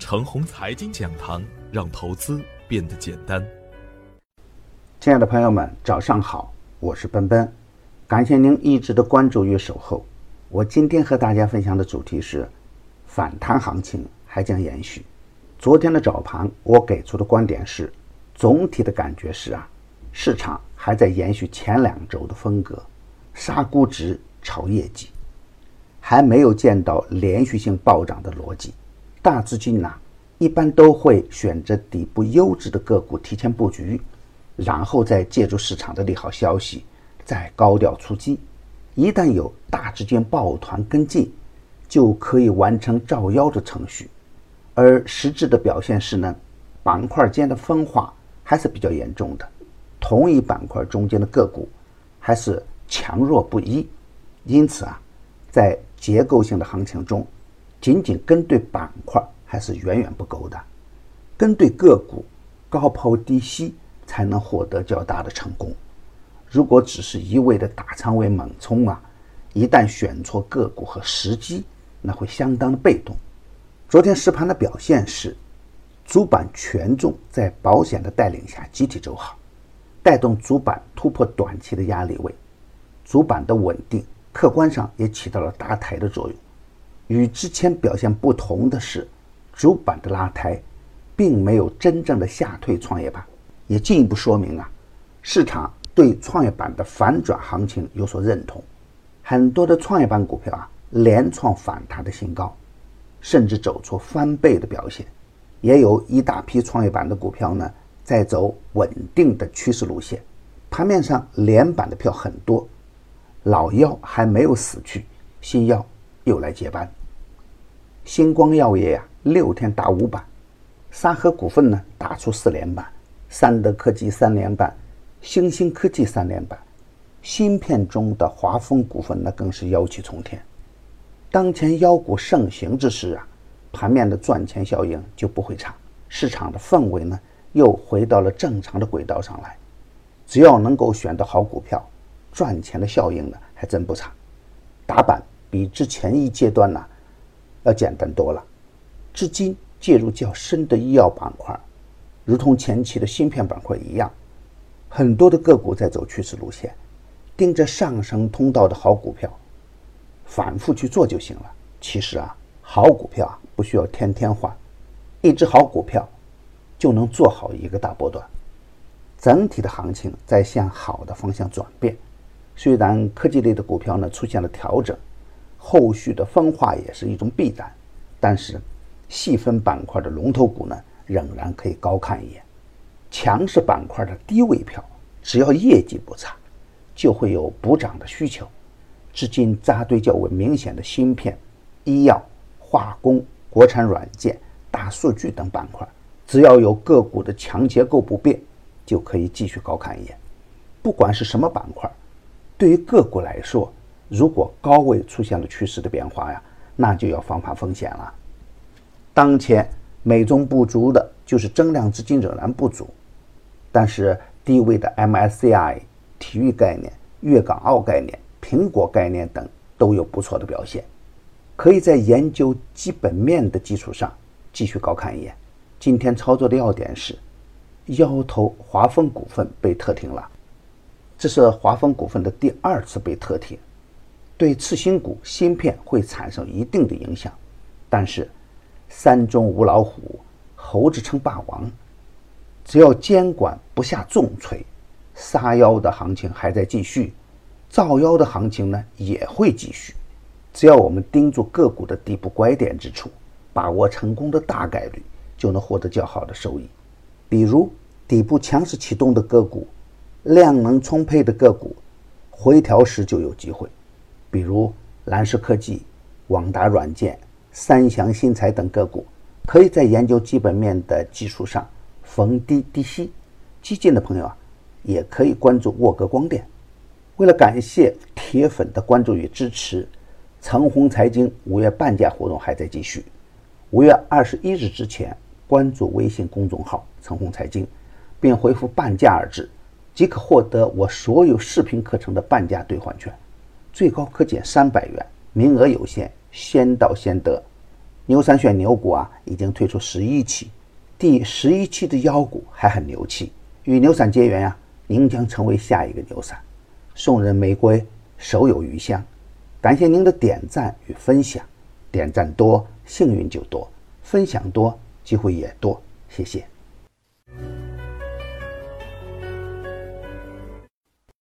程红财经讲堂，让投资变得简单。亲爱的朋友们，早上好，我是奔奔，感谢您一直的关注与守候。我今天和大家分享的主题是反弹行情还将延续。昨天的早盘，我给出的观点是，总体的感觉是啊，市场还在延续前两周的风格，杀估值、炒业绩。还没有见到连续性暴涨的逻辑，大资金呢一般都会选择底部优质的个股提前布局，然后再借助市场的利好消息再高调出击。一旦有大资金抱团跟进，就可以完成照妖的程序。而实质的表现是呢，板块间的分化还是比较严重的，同一板块中间的个股还是强弱不一，因此啊，在结构性的行情中，仅仅跟对板块还是远远不够的，跟对个股，高抛低吸才能获得较大的成功。如果只是一味的打仓位猛冲啊，一旦选错个股和时机，那会相当的被动。昨天实盘的表现是，主板权重在保险的带领下集体走好，带动主板突破短期的压力位，主板的稳定。客观上也起到了搭台的作用。与之前表现不同的是，主板的拉抬，并没有真正的吓退创业板，也进一步说明啊，市场对创业板的反转行情有所认同。很多的创业板股票啊，连创反弹的新高，甚至走出翻倍的表现。也有一大批创业板的股票呢，在走稳定的趋势路线。盘面上连板的票很多。老妖还没有死去，新妖又来接班。星光药业呀，六天打五板；沙河股份呢，打出四连板；三德科技三连板；星星科技三连板。芯片中的华丰股份那更是妖气冲天。当前妖股盛行之时啊，盘面的赚钱效应就不会差，市场的氛围呢又回到了正常的轨道上来。只要能够选到好股票。赚钱的效应呢，还真不差。打板比之前一阶段呢，要简单多了。至今介入较深的医药板块，如同前期的芯片板块一样，很多的个股在走趋势路线，盯着上升通道的好股票，反复去做就行了。其实啊，好股票啊，不需要天天换，一只好股票就能做好一个大波段。整体的行情在向好的方向转变。虽然科技类的股票呢出现了调整，后续的分化也是一种必然，但是细分板块的龙头股呢仍然可以高看一眼。强势板块的低位票，只要业绩不差，就会有补涨的需求。资金扎堆较为明显的芯片、医药、化工、国产软件、大数据等板块，只要有个股的强结构不变，就可以继续高看一眼。不管是什么板块。对于个股来说，如果高位出现了趋势的变化呀，那就要防范风险了。当前美中不足的就是增量资金仍然不足，但是低位的 MSCI、体育概念、粤港澳概念、苹果概念等都有不错的表现，可以在研究基本面的基础上继续高看一眼。今天操作的要点是，腰头华丰股份被特停了。这是华丰股份的第二次被特停，对次新股芯片会产生一定的影响。但是，山中无老虎，猴子称霸王。只要监管不下重锤，杀妖的行情还在继续，造妖的行情呢也会继续。只要我们盯住个股的底部拐点之处，把握成功的大概率，就能获得较好的收益。比如底部强势启动的个股。量能充沛的个股，回调时就有机会，比如蓝石科技、网达软件、三祥新材等个股，可以在研究基本面的基础上逢低低吸。激进的朋友啊，也可以关注沃格光电。为了感谢铁粉的关注与支持，橙红财经五月半价活动还在继续。五月二十一日之前关注微信公众号“橙红财经”，并回复“半价”二字。即可获得我所有视频课程的半价兑换券，最高可减三百元，名额有限，先到先得。牛散选牛股啊，已经推出十一期，第十一期的妖股还很牛气。与牛散结缘呀，您将成为下一个牛散。送人玫瑰，手有余香。感谢您的点赞与分享，点赞多幸运就多，分享多机会也多。谢谢。